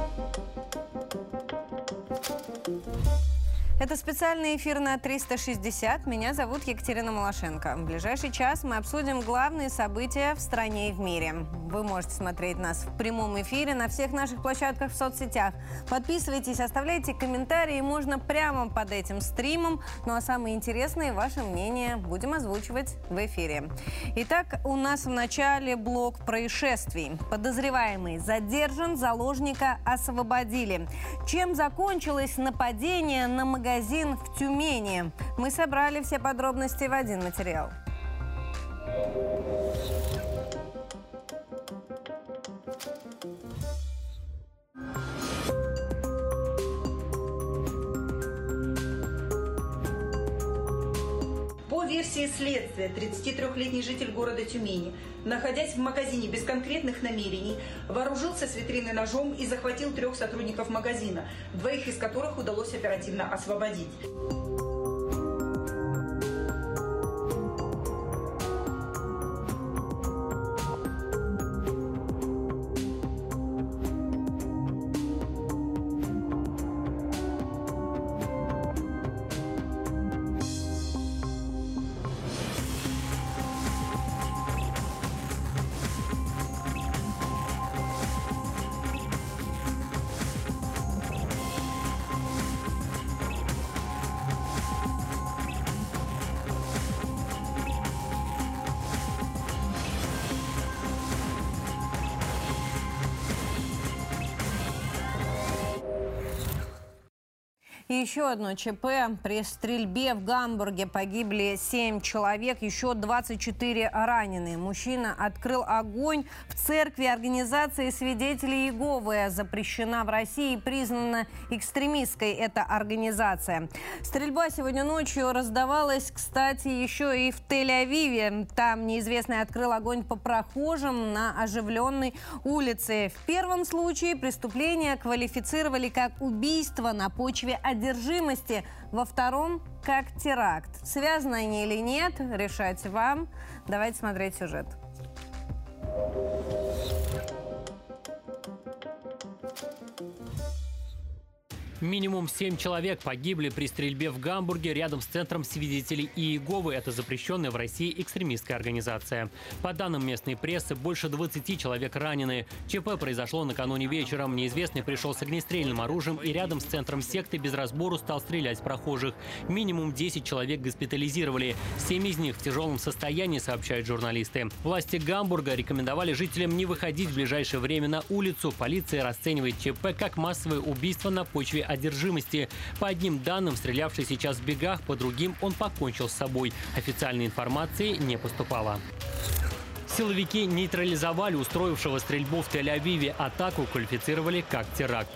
Thank you. Это специальный эфир на 360. Меня зовут Екатерина Малашенко. В ближайший час мы обсудим главные события в стране и в мире. Вы можете смотреть нас в прямом эфире на всех наших площадках в соцсетях. Подписывайтесь, оставляйте комментарии, можно прямо под этим стримом. Ну а самые интересные ваше мнение будем озвучивать в эфире. Итак, у нас в начале блок происшествий. Подозреваемый задержан, заложника освободили. Чем закончилось нападение на магазин в Тюмени? Мы собрали все подробности в один материал. Версии следствия, 33-летний житель города Тюмени, находясь в магазине без конкретных намерений, вооружился с витрины ножом и захватил трех сотрудников магазина, двоих из которых удалось оперативно освободить. Еще одно ЧП. При стрельбе в Гамбурге погибли 7 человек, еще 24 раненые. Мужчина открыл огонь в церкви организации свидетелей Иеговы. Запрещена в России и признана экстремистской эта организация. Стрельба сегодня ночью раздавалась, кстати, еще и в Тель-Авиве. Там неизвестный открыл огонь по прохожим на оживленной улице. В первом случае преступление квалифицировали как убийство на почве одержимости, во втором – как теракт. Связаны они или нет, решайте вам. Давайте смотреть сюжет. Минимум семь человек погибли при стрельбе в Гамбурге рядом с центром свидетелей Иеговы. Это запрещенная в России экстремистская организация. По данным местной прессы, больше 20 человек ранены. ЧП произошло накануне вечером. Неизвестный пришел с огнестрельным оружием и рядом с центром секты без разбору стал стрелять в прохожих. Минимум 10 человек госпитализировали. Семь из них в тяжелом состоянии, сообщают журналисты. Власти Гамбурга рекомендовали жителям не выходить в ближайшее время на улицу. Полиция расценивает ЧП как массовое убийство на почве одержимости. По одним данным, стрелявший сейчас в бегах, по другим он покончил с собой. Официальной информации не поступало. Силовики нейтрализовали устроившего стрельбу в Тель-Авиве. Атаку квалифицировали как теракт.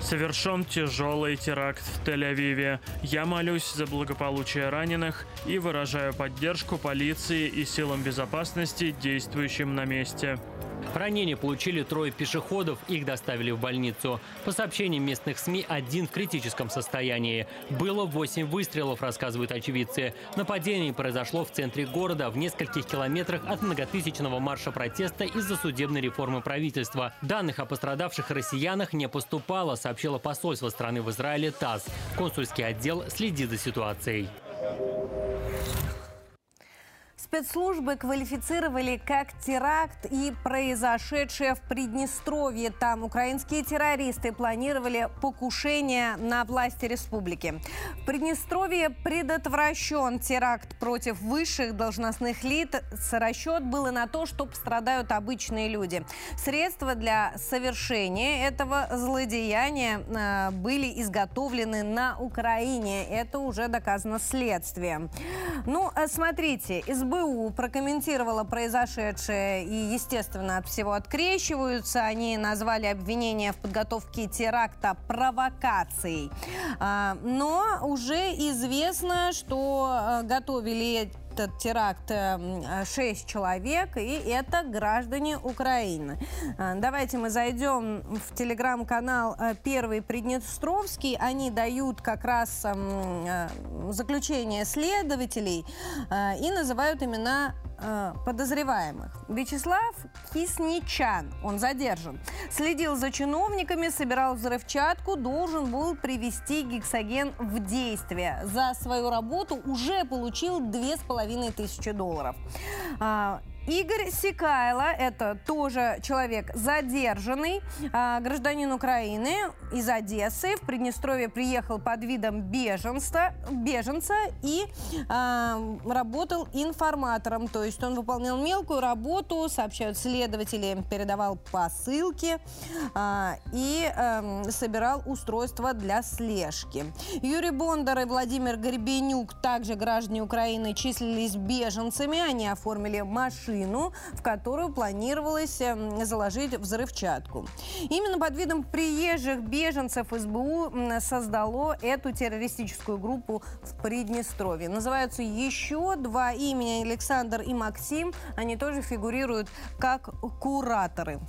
Совершен тяжелый теракт в Тель-Авиве. Я молюсь за благополучие раненых и выражаю поддержку полиции и силам безопасности, действующим на месте. Ранения получили трое пешеходов, их доставили в больницу. По сообщениям местных СМИ, один в критическом состоянии. Было 8 выстрелов, рассказывают очевидцы. Нападение произошло в центре города, в нескольких километрах от многотысячного марша протеста из-за судебной реформы правительства. Данных о пострадавших россиянах не поступало, сообщило посольство страны в Израиле ТАСС. Консульский отдел следит за ситуацией. Спецслужбы квалифицировали как теракт и произошедшее в Приднестровье. Там украинские террористы планировали покушение на власти республики. В Приднестровье предотвращен теракт против высших должностных лиц. Расчет был на то, что пострадают обычные люди. Средства для совершения этого злодеяния э, были изготовлены на Украине. Это уже доказано следствием. Ну, э, смотрите, СБУ прокомментировала произошедшее и, естественно, от всего открещиваются. Они назвали обвинение в подготовке теракта провокацией. А, Но уже известно, что э, готовили этот теракт э, шесть человек, и это граждане Украины. Э, Давайте мы зайдем в телеграм-канал э, «Первый Приднестровский». Они дают как раз э, заключение следователей э, и называют имена э, подозреваемых. Вячеслав Кисничан, он задержан, следил за чиновниками, собирал взрывчатку, должен был привести гексоген в действие. За свою работу уже получил две с половиной тысячи долларов. Игорь Сикайло, это тоже человек задержанный, а, гражданин Украины из Одессы. В Приднестровье приехал под видом беженца, беженца и а, работал информатором. То есть он выполнял мелкую работу, сообщают следователи, передавал посылки а, и а, собирал устройства для слежки. Юрий Бондар и Владимир Горбенюк, также граждане Украины, числились беженцами. Они оформили машину машину, в которую планировалось эм, заложить взрывчатку. Именно под видом приезжих беженцев СБУ создало эту террористическую группу в Приднестровье. Называются еще два имени Александр и Максим. Они тоже фигурируют как кураторы.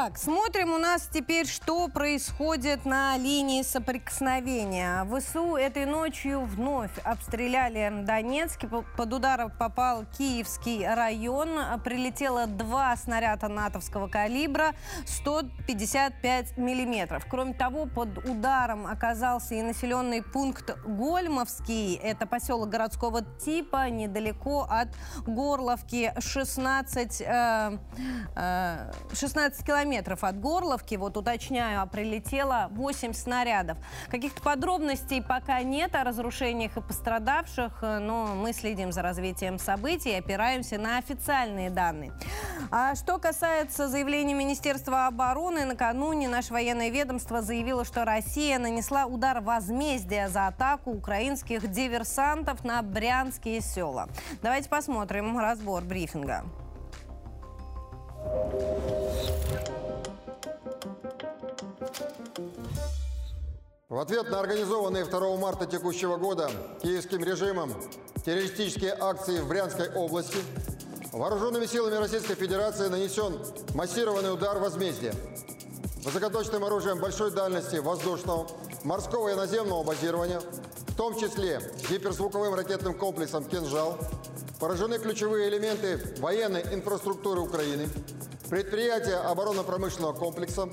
Так, смотрим у нас теперь, что происходит на линии соприкосновения. ВСУ этой ночью вновь обстреляли Донецк. Под удар попал Киевский район. Прилетело два снаряда натовского калибра 155 миллиметров. Кроме того, под ударом оказался и населенный пункт Гольмовский. Это поселок городского типа, недалеко от Горловки. 16, э, э, 16 километров километров от Горловки, вот уточняю, а прилетело 8 снарядов. Каких-то подробностей пока нет о разрушениях и пострадавших, но мы следим за развитием событий и опираемся на официальные данные. А что касается заявления Министерства обороны, накануне наше военное ведомство заявило, что Россия нанесла удар возмездия за атаку украинских диверсантов на брянские села. Давайте посмотрим разбор брифинга. В ответ на организованные 2 марта текущего года киевским режимом террористические акции в Брянской области вооруженными силами Российской Федерации нанесен массированный удар возмездия. Высокоточным оружием большой дальности воздушного, морского и наземного базирования, том числе гиперзвуковым ракетным комплексом «Кинжал», поражены ключевые элементы военной инфраструктуры Украины, предприятия оборонно-промышленного комплекса,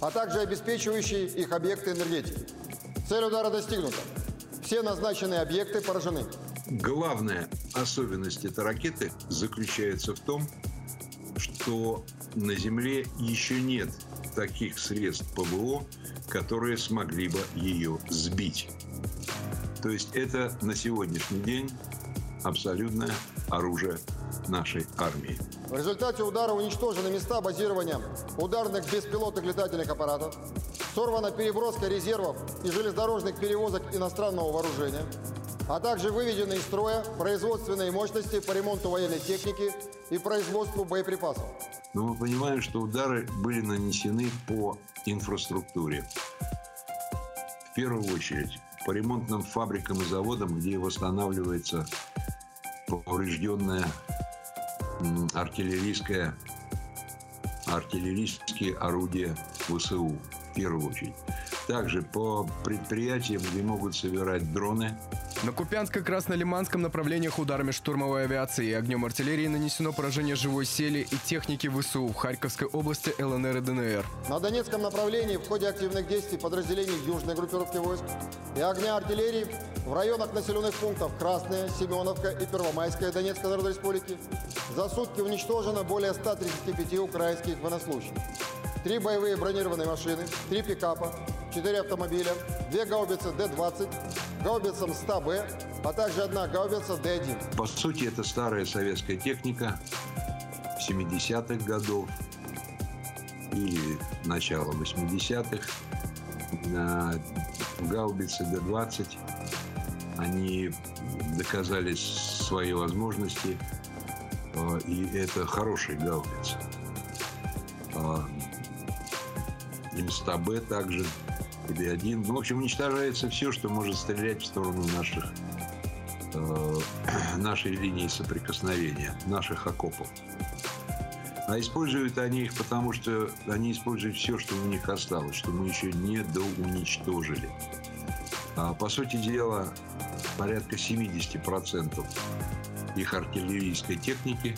а также обеспечивающие их объекты энергетики. Цель удара достигнута. Все назначенные объекты поражены. Главная особенность этой ракеты заключается в том, что на Земле еще нет таких средств ПВО, которые смогли бы ее сбить. То есть это на сегодняшний день абсолютное оружие нашей армии. В результате удара уничтожены места базирования ударных беспилотных летательных аппаратов, сорвана переброска резервов и железнодорожных перевозок иностранного вооружения, а также выведены из строя производственные мощности по ремонту военной техники и производству боеприпасов. Но мы понимаем, что удары были нанесены по инфраструктуре. В первую очередь по ремонтным фабрикам и заводам, где восстанавливается поврежденная артиллерийское, артиллерийские орудия ВСУ в первую очередь. Также по предприятиям, где могут собирать дроны, на Купянско-Краснолиманском направлениях ударами штурмовой авиации и огнем артиллерии нанесено поражение живой сели и техники ВСУ в Харьковской области ЛНР и ДНР. На Донецком направлении в ходе активных действий подразделений южной группировки войск и огня артиллерии в районах населенных пунктов Красная, Семеновка и Первомайская Донецкой Народной Республики за сутки уничтожено более 135 украинских военнослужащих. Три боевые бронированные машины, три пикапа, четыре автомобиля, две гаубицы Д-20, гаубицам 100Б, а также одна гаубица Д-1. По сути, это старая советская техника 70-х годов или начала 80-х. Гаубицы Д-20, они доказали свои возможности, а, и это хорошие гаубицы. А, М100Б также или один. Ну, в общем, уничтожается все, что может стрелять в сторону наших, э, нашей линии соприкосновения, наших окопов. А используют они их потому, что они используют все, что у них осталось, что мы еще не доуничтожили. А, по сути дела, порядка 70% их артиллерийской техники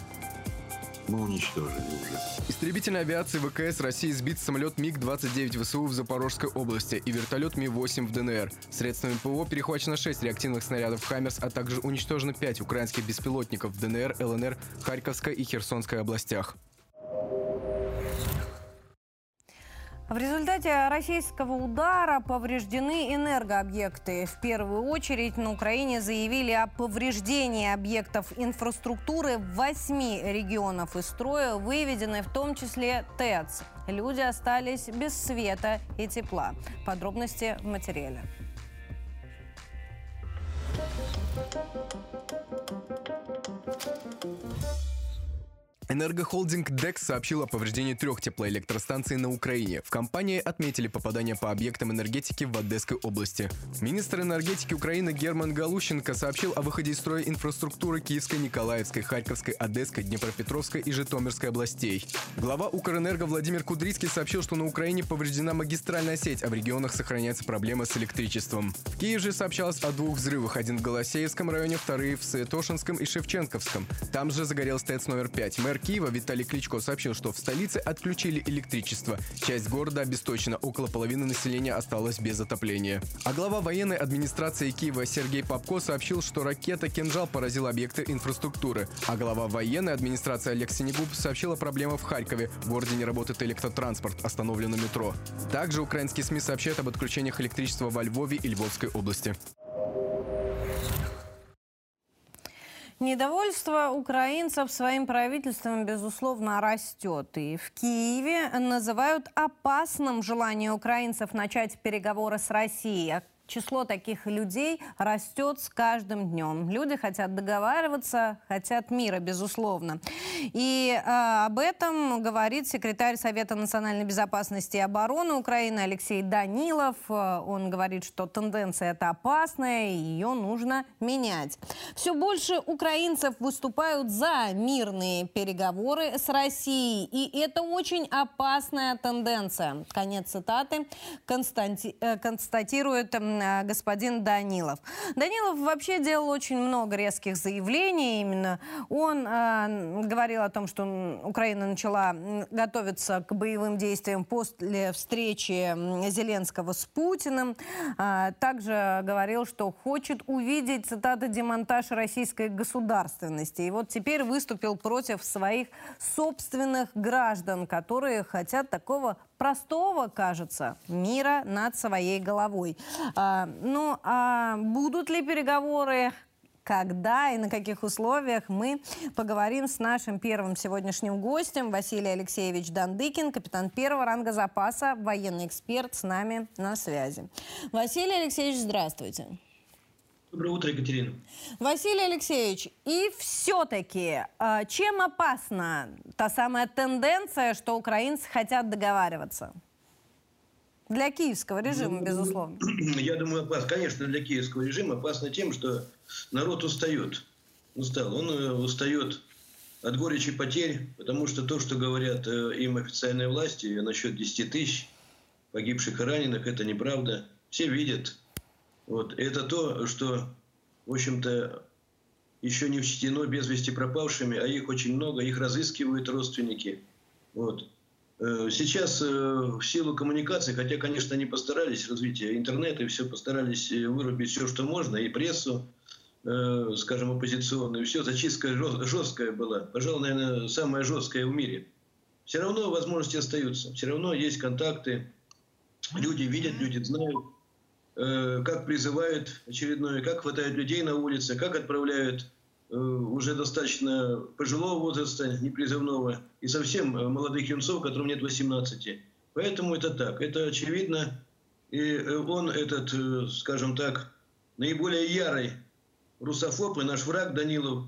мы уничтожили уже. Истребительной авиации ВКС России сбит самолет МиГ-29 ВСУ в Запорожской области и вертолет Ми-8 в ДНР. Средствами ПВО перехвачено 6 реактивных снарядов «Хаммерс», а также уничтожено 5 украинских беспилотников в ДНР, ЛНР, Харьковской и Херсонской областях. В результате российского удара повреждены энергообъекты. В первую очередь на Украине заявили о повреждении объектов инфраструктуры в восьми регионов из строя, выведены в том числе ТЭЦ. Люди остались без света и тепла. Подробности в материале. Энергохолдинг DEX сообщил о повреждении трех теплоэлектростанций на Украине. В компании отметили попадание по объектам энергетики в Одесской области. Министр энергетики Украины Герман Галущенко сообщил о выходе из строя инфраструктуры Киевской, Николаевской, Харьковской, Одесской, Днепропетровской и Житомирской областей. Глава Укрэнерго Владимир Кудрицкий сообщил, что на Украине повреждена магистральная сеть, а в регионах сохраняется проблема с электричеством. В Киеве же сообщалось о двух взрывах. Один в Голосеевском районе, вторые в Святошинском и Шевченковском. Там же загорелся ТЭЦ номер 5. Мэр Киева Виталий Кличко сообщил, что в столице отключили электричество. Часть города обесточена, около половины населения осталось без отопления. А глава военной администрации Киева Сергей Попко сообщил, что ракета «Кинжал» поразила объекты инфраструктуры. А глава военной администрации Олег Синегуб сообщил о проблемах в Харькове. В городе не работает электротранспорт, остановлено метро. Также украинские СМИ сообщают об отключениях электричества во Львове и Львовской области. Недовольство украинцев своим правительством, безусловно, растет. И в Киеве называют опасным желание украинцев начать переговоры с Россией. Число таких людей растет с каждым днем. Люди хотят договариваться, хотят мира, безусловно. И э, об этом говорит секретарь Совета национальной безопасности и обороны Украины Алексей Данилов. Он говорит, что тенденция это опасная, и ее нужно менять. Все больше украинцев выступают за мирные переговоры с Россией. И это очень опасная тенденция. Конец цитаты константи... Э, констатирует господин Данилов. Данилов вообще делал очень много резких заявлений. Именно он э, говорил о том, что Украина начала готовиться к боевым действиям после встречи Зеленского с Путиным. Э, также говорил, что хочет увидеть, цитата, демонтаж российской государственности. И вот теперь выступил против своих собственных граждан, которые хотят такого простого, кажется, мира над своей головой. А, ну, а будут ли переговоры? когда и на каких условиях мы поговорим с нашим первым сегодняшним гостем Василий Алексеевич Дандыкин, капитан первого ранга запаса, военный эксперт с нами на связи. Василий Алексеевич, здравствуйте. Доброе утро, Екатерина. Василий Алексеевич, и все-таки, а, чем опасна та самая тенденция, что украинцы хотят договариваться? Для киевского режима, ну, безусловно. Я думаю, опасно. Конечно, для киевского режима опасно тем, что народ устает. Устал. Он э, устает от горечи потерь, потому что то, что говорят э, им официальные власти насчет 10 тысяч погибших и раненых, это неправда. Все видят, вот. Это то, что, в общем-то, еще не учтено без вести пропавшими, а их очень много, их разыскивают родственники. Вот. Э, сейчас э, в силу коммуникации, хотя, конечно, они постарались развития интернета и все постарались э, вырубить все, что можно, и прессу, скажем, оппозиционную, все, зачистка жесткая была, пожалуй, наверное, самая жесткая в мире. Все равно возможности остаются, все равно есть контакты, люди видят, люди знают, как призывают очередное, как хватает людей на улице, как отправляют э, уже достаточно пожилого возраста, непризывного, и совсем э, молодых юнцов, которым нет 18. Поэтому это так, это очевидно. И он, этот, скажем так, наиболее ярый русофоб и наш враг Данилов,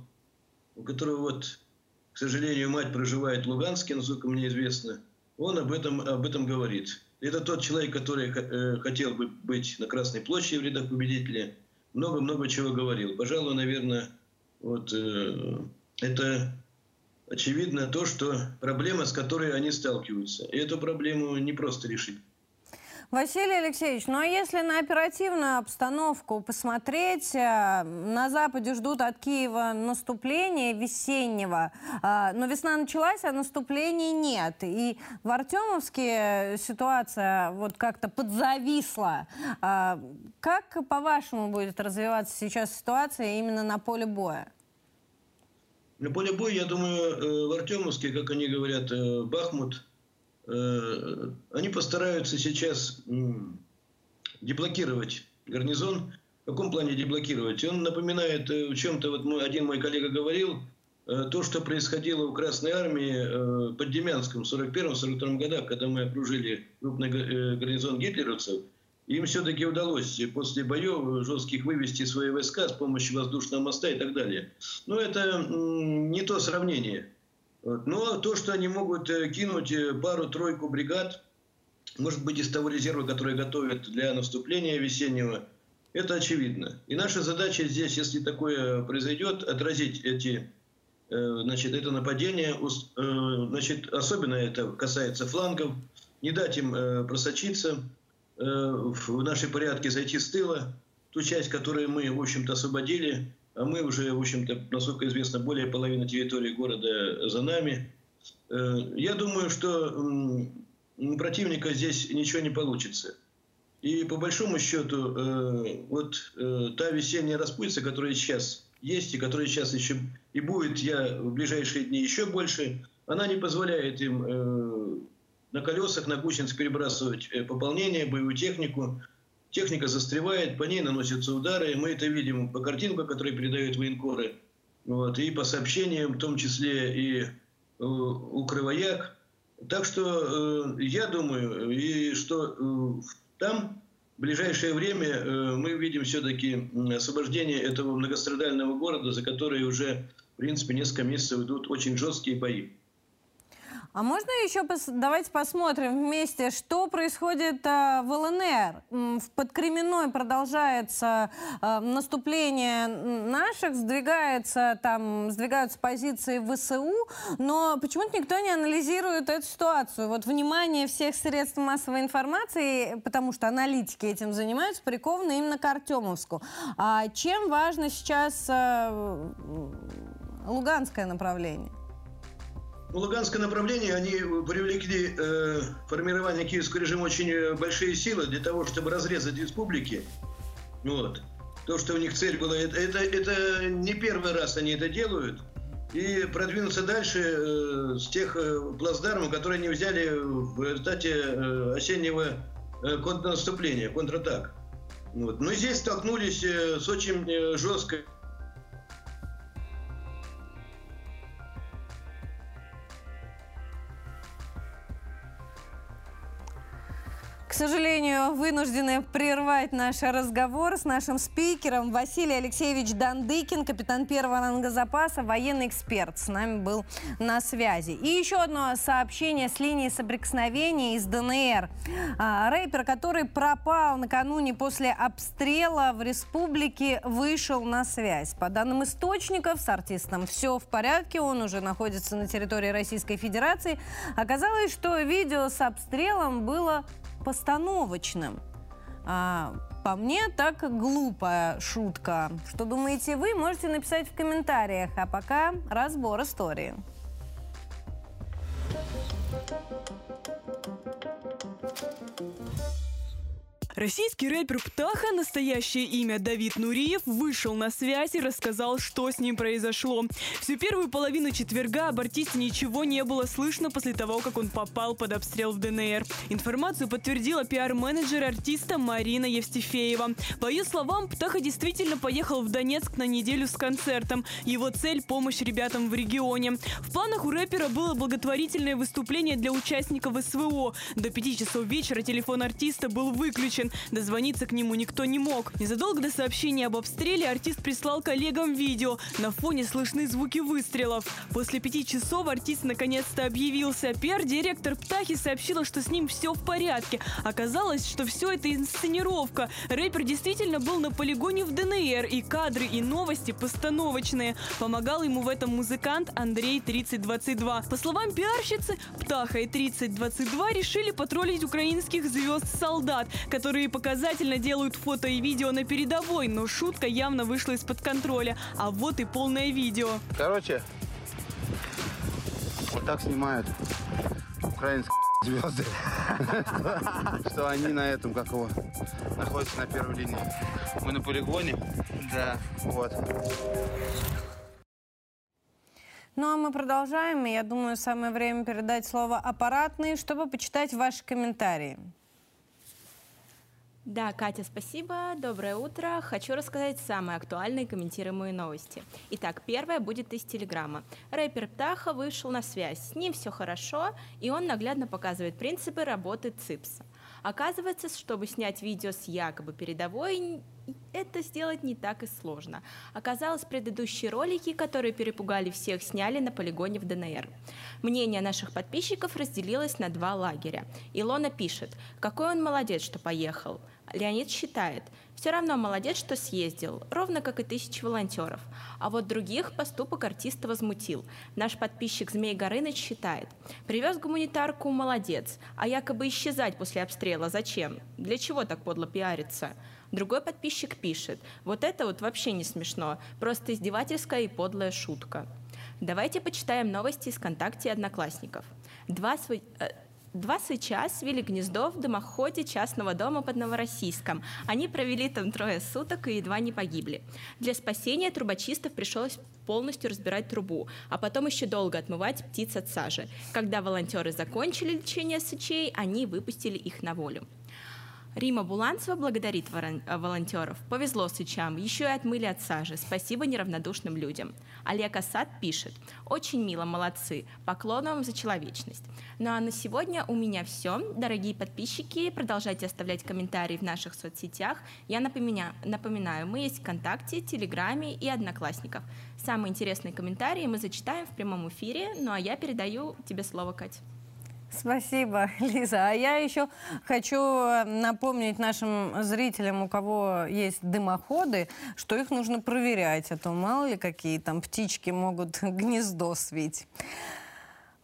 у которого вот, к сожалению, мать проживает в Луганске, насколько мне известно, он об этом, об этом говорит. Это тот человек, который э, хотел бы быть на Красной площади в рядах победителя. Много-много чего говорил. Пожалуй, наверное, вот э, это очевидно то, что проблема, с которой они сталкиваются. И эту проблему не просто решить. Василий Алексеевич, ну а если на оперативную обстановку посмотреть, э, на Западе ждут от Киева наступления весеннего, э, но весна началась, а наступлений нет. И в Артемовске ситуация вот как-то подзависла. Э, как, по-вашему, будет развиваться сейчас ситуация именно на поле боя? На поле боя, я думаю, в Артемовске, как они говорят, Бахмут – Э, они постараются сейчас деблокировать гарнизон. В каком плане деблокировать? Он напоминает э, в чем-то, вот мой, один мой коллега говорил, э, то, что происходило в Красной Армии под Демянском в 41-42 годах, когда мы окружили крупный гарнизон гитлеровцев, им все-таки удалось после боев жестких вывести свои войска с помощью воздушного моста и так далее. Но это не то сравнение. Но то, что они могут э, кинуть э, пару-тройку бригад, может быть, из того резерва, который готовят для наступления весеннего, это очевидно. И наша задача здесь, если такое произойдет, отразить эти, э, значит, это нападение. Значит, особенно это касается флангов. Не дать им просочиться в наши порядки, зайти с тыла. Ту часть, которую мы, в общем-то, освободили, а мы уже, в общем-то, насколько известно, более половины территории города за нами. Э, я думаю, что у противника здесь ничего не получится. И по большому счету, э, вот э, та весенняя распутица, которая сейчас есть и которая сейчас еще и будет, я в ближайшие дни еще больше, она не позволяет им на колесах, на гусениц перебрасывать пополнение, боевую технику, Техника застревает, по ней наносятся удары. Мы это видим по картинкам, которые передают военкоры. Вот, и по сообщениям, в том числе и э, Укрывояк. Так что э, я думаю, и что э, там в ближайшее время э, мы видим все-таки освобождение этого многострадального города, за который уже, в принципе, несколько месяцев идут очень жесткие бои. А можно еще пос давайте посмотрим вместе, что происходит э, в ЛНР. В Подкременной продолжается э, наступление наших, сдвигается, там, сдвигаются позиции ВСУ, но почему-то никто не анализирует эту ситуацию. Вот внимание всех средств массовой информации, потому что аналитики этим занимаются, приковано именно к Артемовску. А чем важно сейчас э, луганское направление? Ну, Луганское направление, они привлекли э, формирование киевского режима очень э, большие силы для того, чтобы разрезать республики. Вот. То, что у них цель была, это, это, это не первый раз они это делают. И продвинуться дальше э, с тех э, плацдармов, которые они взяли в результате э, осеннего э, контрнаступления, контратак. Вот. Но здесь столкнулись э, с очень э, жесткой сожалению, вынуждены прервать наш разговор с нашим спикером Василий Алексеевич Дандыкин, капитан первого ранга запаса, военный эксперт. С нами был на связи. И еще одно сообщение с линии соприкосновения из ДНР. А, рэпер, который пропал накануне после обстрела в республике, вышел на связь. По данным источников, с артистом все в порядке, он уже находится на территории Российской Федерации. Оказалось, что видео с обстрелом было постановочным. А, по мне, так глупая шутка. Что думаете вы, можете написать в комментариях. А пока разбор истории. Российский рэпер Птаха, настоящее имя Давид Нуриев, вышел на связь и рассказал, что с ним произошло. Всю первую половину четверга об артисте ничего не было слышно после того, как он попал под обстрел в ДНР. Информацию подтвердила пиар-менеджер артиста Марина Евстифеева. По ее словам, Птаха действительно поехал в Донецк на неделю с концертом. Его цель – помощь ребятам в регионе. В планах у рэпера было благотворительное выступление для участников СВО. До пяти часов вечера телефон артиста был выключен. Расстроен. Дозвониться к нему никто не мог. Незадолго до сообщения об обстреле артист прислал коллегам видео. На фоне слышны звуки выстрелов. После пяти часов артист наконец-то объявился. Пиар-директор «Птахи» сообщила, что с ним все в порядке. Оказалось, что все это инсценировка. Рэпер действительно был на полигоне в ДНР, и кадры и новости постановочные. Помогал ему в этом музыкант Андрей 3022. По словам пиарщицы, Птаха и 3022 решили потроллить украинских звезд-солдат, которые показательно делают фото и видео на передовой, но шутка явно вышла из-под контроля. А вот и полное видео. Короче, вот так снимают украинские звезды, что они на этом, как его, находятся на первой линии. Мы на полигоне. Да. Вот. Ну а мы продолжаем, и я думаю, самое время передать слово аппаратной, чтобы почитать ваши комментарии. Да, Катя, спасибо. Доброе утро. Хочу рассказать самые актуальные комментируемые новости. Итак, первая будет из Телеграма. Рэпер Птаха вышел на связь. С ним все хорошо, и он наглядно показывает принципы работы ЦИПСа. Оказывается, чтобы снять видео с якобы передовой, это сделать не так и сложно. Оказалось, предыдущие ролики, которые перепугали всех, сняли на полигоне в ДНР. Мнение наших подписчиков разделилось на два лагеря. Илона пишет, какой он молодец, что поехал. Леонид считает, все равно молодец, что съездил, ровно как и тысячи волонтеров. А вот других поступок артиста возмутил. Наш подписчик Змей Горыныч считает, привез гуманитарку, молодец, а якобы исчезать после обстрела зачем? Для чего так подло пиариться? Другой подписчик пишет, вот это вот вообще не смешно, просто издевательская и подлая шутка. Давайте почитаем новости из ВКонтакте и Одноклассников. Два, св... Э, Два сейчас свели гнездо в дымоходе частного дома под Новороссийском. Они провели там трое суток и едва не погибли. Для спасения трубочистов пришлось полностью разбирать трубу, а потом еще долго отмывать птиц от сажи. Когда волонтеры закончили лечение сычей, они выпустили их на волю. Рима Буланцева благодарит э, волонтеров. Повезло сычам, еще и отмыли от сажи. Спасибо неравнодушным людям. Олег Асад пишет. Очень мило, молодцы. Поклон вам за человечность. Ну а на сегодня у меня все. Дорогие подписчики, продолжайте оставлять комментарии в наших соцсетях. Я напоминаю, напоминаю мы есть ВКонтакте, Телеграме и Одноклассников. Самые интересные комментарии мы зачитаем в прямом эфире. Ну а я передаю тебе слово, Кать. Спасибо, Лиза. А я еще хочу э, напомнить нашим зрителям, у кого есть дымоходы, что их нужно проверять, а то мало ли какие там птички могут гнездо свить.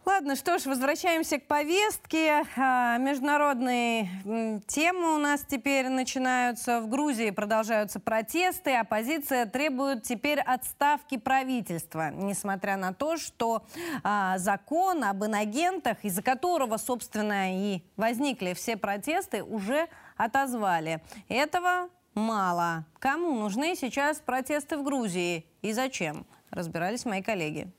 Ладно, что ж, возвращаемся к повестке. А, международные темы у нас теперь начинаются. В Грузии продолжаются протесты. Оппозиция требует теперь отставки правительства. Несмотря на то, что а, закон об инагентах, из-за которого, собственно, и возникли все протесты, уже отозвали. Этого мало. Кому нужны сейчас протесты в Грузии и зачем? Разбирались мои коллеги.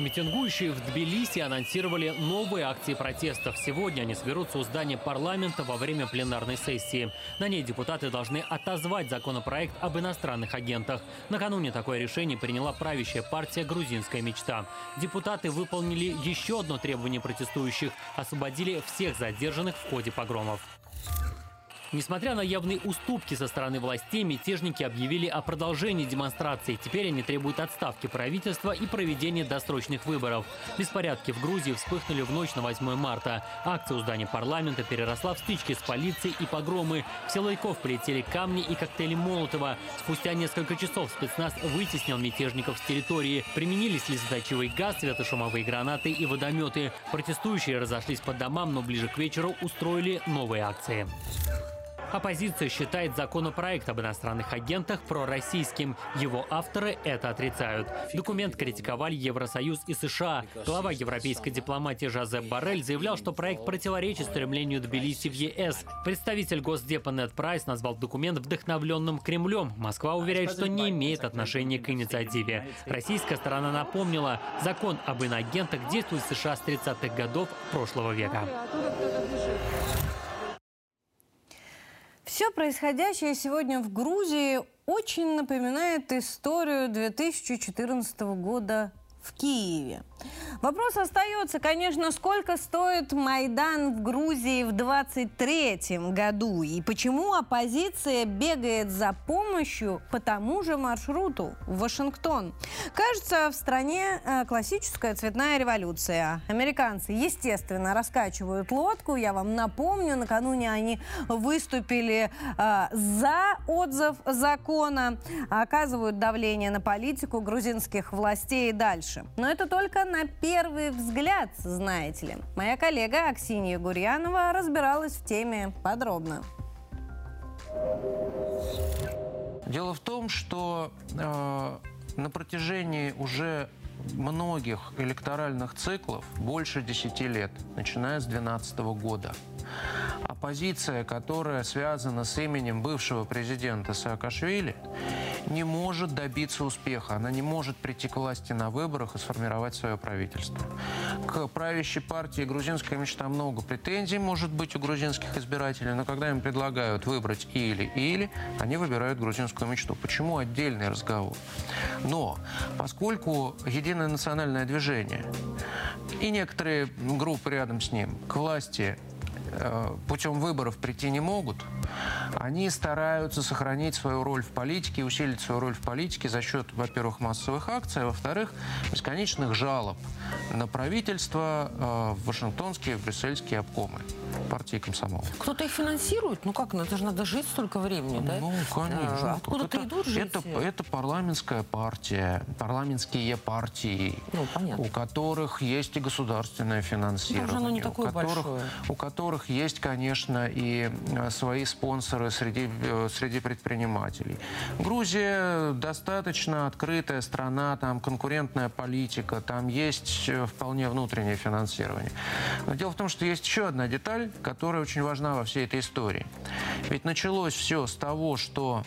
Митингующие в Тбилиси анонсировали новые акции протестов. Сегодня они соберутся у здания парламента во время пленарной сессии. На ней депутаты должны отозвать законопроект об иностранных агентах. Накануне такое решение приняла правящая партия «Грузинская мечта». Депутаты выполнили еще одно требование протестующих – освободили всех задержанных в ходе погромов. Несмотря на явные уступки со стороны властей, мятежники объявили о продолжении демонстраций. Теперь они требуют отставки правительства и проведения досрочных выборов. Беспорядки в Грузии вспыхнули в ночь на 8 марта. Акция у здания парламента переросла в стычки с полицией и погромы. В силовиков полетели камни и коктейли Молотова. Спустя несколько часов спецназ вытеснил мятежников с территории. Применили слезоточивый газ, светошумовые гранаты и водометы. Протестующие разошлись по домам, но ближе к вечеру устроили новые акции. Оппозиция считает законопроект об иностранных агентах пророссийским. Его авторы это отрицают. Документ критиковали Евросоюз и США. Глава европейской дипломатии Жозеп Барель заявлял, что проект противоречит стремлению Тбилиси в ЕС. Представитель Госдепа Нед Прайс назвал документ вдохновленным Кремлем. Москва уверяет, что не имеет отношения к инициативе. Российская сторона напомнила, закон об иноагентах действует в США с 30-х годов прошлого века. Все происходящее сегодня в Грузии очень напоминает историю 2014 года в Киеве. Вопрос остается, конечно, сколько стоит Майдан в Грузии в 23 году и почему оппозиция бегает за помощью по тому же маршруту в Вашингтон. Кажется, в стране э, классическая цветная революция. Американцы, естественно, раскачивают лодку. Я вам напомню, накануне они выступили э, за отзыв закона, оказывают давление на политику грузинских властей и дальше. Но это только на первый взгляд, знаете ли. Моя коллега Аксинья Гурьянова разбиралась в теме подробно. Дело в том, что э, на протяжении уже многих электоральных циклов, больше 10 лет, начиная с 2012 года, оппозиция, которая связана с именем бывшего президента Саакашвили, не может добиться успеха. Она не может прийти к власти на выборах и сформировать свое правительство. К правящей партии «Грузинская мечта» много претензий, может быть, у грузинских избирателей, но когда им предлагают выбрать или-или, они выбирают грузинскую мечту. Почему отдельный разговор? Но поскольку Единое национальное движение. И некоторые группы рядом с ним к власти путем выборов прийти не могут, они стараются сохранить свою роль в политике, усилить свою роль в политике за счет, во-первых, массовых акций, а во-вторых, бесконечных жалоб на правительство э, в Вашингтонские, в брюссельские обкомы партии комсомол. Кто-то их финансирует? Ну как, ну это же надо жить столько времени, да? Ну, конечно. А, Откуда-то идут жить? Это, это парламентская партия, парламентские партии, ну, понятно. у которых есть и государственное финансирование. оно не такое у которых, большое. У которых есть, конечно, и э, свои спонсоры среди, э, среди предпринимателей. Грузия достаточно открытая страна, там конкурентная политика, там есть э, вполне внутреннее финансирование. Но дело в том, что есть еще одна деталь, которая очень важна во всей этой истории. Ведь началось все с того, что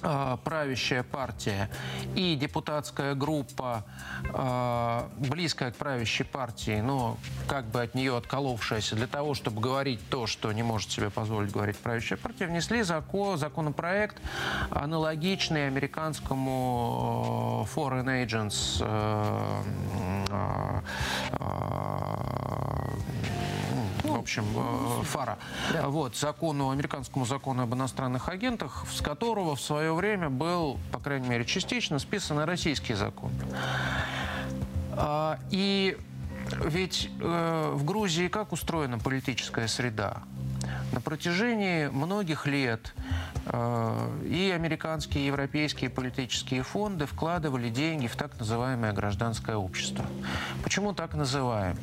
правящая партия и депутатская группа, э, близкая к правящей партии, но как бы от нее отколовшаяся, для того, чтобы говорить то, что не может себе позволить говорить правящая партия, внесли закон, законопроект, аналогичный американскому э, Foreign Agents общем, э, ФАРа, да. вот, закону, американскому закону об иностранных агентах, с которого в свое время был, по крайней мере, частично списан и российский закон. А, и ведь э, в Грузии как устроена политическая среда? На протяжении многих лет э, и американские, и европейские политические фонды вкладывали деньги в так называемое гражданское общество. Почему так называемое?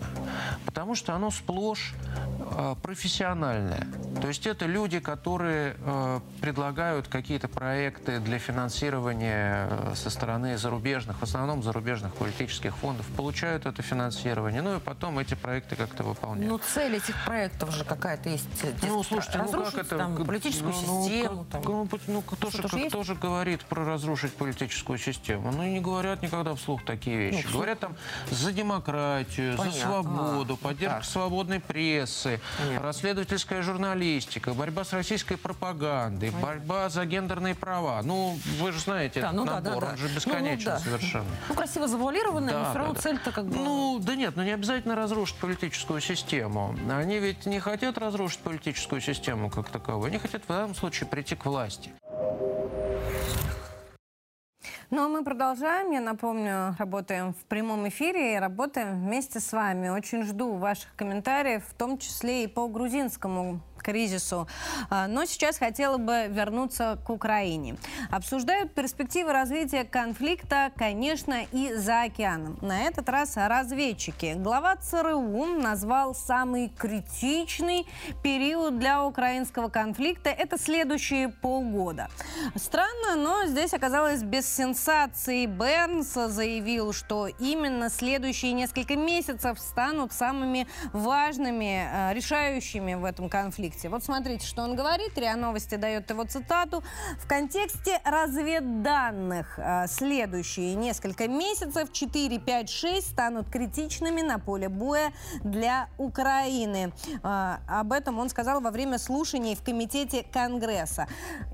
Потому что оно сплошь э, профессиональное. То есть это люди, которые э, предлагают какие-то проекты для финансирования со стороны зарубежных, в основном зарубежных политических фондов, получают это финансирование, ну и потом эти проекты как-то выполняют. Ну цель этих проектов же какая-то есть. Ну, слушайте, ну как это... Там, политическую ну, систему. Как, там. Ну, ну, кто, же, кто же говорит про разрушить политическую систему? Ну, не говорят никогда вслух такие вещи. Ну, говорят там за демократию, Понятно. за свободу, а, поддержку так. свободной прессы, Понятно. расследовательская журналистика, борьба с российской пропагандой, Понятно. борьба за гендерные права. Ну, вы же знаете да, этот ну, набор, да, да, он же бесконечен ну, ну, да. совершенно. Ну, красиво завуалированная, да, но все равно да, цель-то как бы... Ну, да нет, ну не обязательно разрушить политическую систему. Они ведь не хотят разрушить политическую систему как таковую. Они хотят в данном случае прийти к власти. Ну а мы продолжаем. Я напомню, работаем в прямом эфире и работаем вместе с вами. Очень жду ваших комментариев, в том числе и по грузинскому кризису. А, но сейчас хотела бы вернуться к Украине. Обсуждают перспективы развития конфликта, конечно, и за океаном. На этот раз разведчики. Глава ЦРУ назвал самый критичный период для украинского конфликта. Это следующие полгода. Странно, но здесь оказалось без сенсации. Бернс заявил, что именно следующие несколько месяцев станут самыми важными, э, решающими в этом конфликте контексте. Вот смотрите, что он говорит. РИА Новости дает его цитату. В контексте разведданных э, следующие несколько месяцев 4, 5, 6 станут критичными на поле боя для Украины. Э, об этом он сказал во время слушаний в Комитете Конгресса.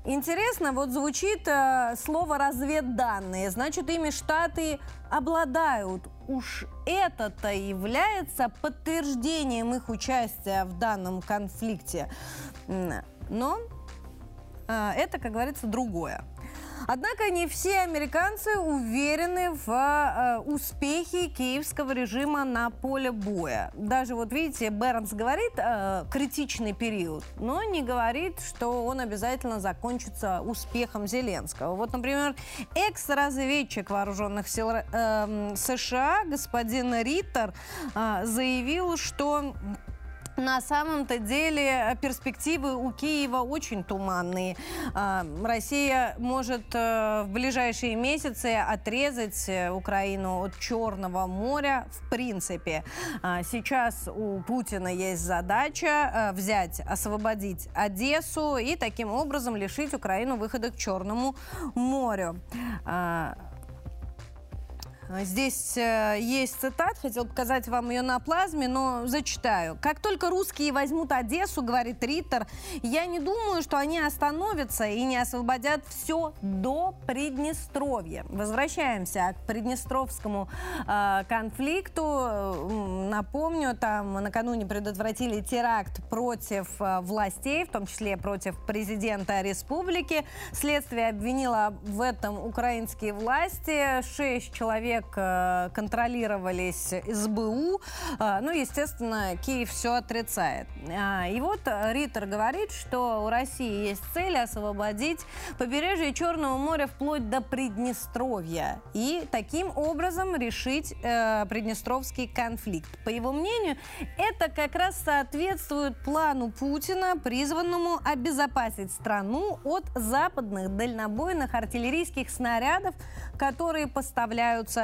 Интересно, вот звучит э, слово «разведданные». Значит, ими Штаты обладают. Уж это-то является подтверждением их участия в данном конфликте. Но э, это, как говорится, другое. Однако не все американцы уверены в э, успехе киевского режима на поле боя. Даже вот видите, Бернс говорит э, критичный период, но не говорит, что он обязательно закончится успехом Зеленского. Вот, например, экс-разведчик вооруженных сил э, США господин Риттер э, заявил, что на самом-то деле э, перспективы у Киева очень туманные. А, Россия может э, в ближайшие месяцы отрезать э, Украину от Черного моря в принципе. А, сейчас у Путина есть задача взять, освободить Одессу и таким образом лишить Украину выхода к Черному морю. А, Здесь э, есть цитат, хотел показать вам ее на плазме, но зачитаю. «Как только русские возьмут Одессу, — говорит Риттер, — я не думаю, что они остановятся и не освободят все до Приднестровья». Возвращаемся к Приднестровскому э, конфликту. Напомню, там накануне предотвратили теракт против э, властей, в том числе против президента республики. Следствие обвинило в этом украинские власти. Шесть человек человек э, контролировались СБУ. Э, ну, естественно, Киев все отрицает. А, и вот Риттер говорит, что у России есть цель освободить побережье Черного моря вплоть до Приднестровья и таким образом решить э, Приднестровский конфликт. По его мнению, это как раз соответствует плану Путина, призванному обезопасить страну от западных дальнобойных артиллерийских снарядов, которые поставляются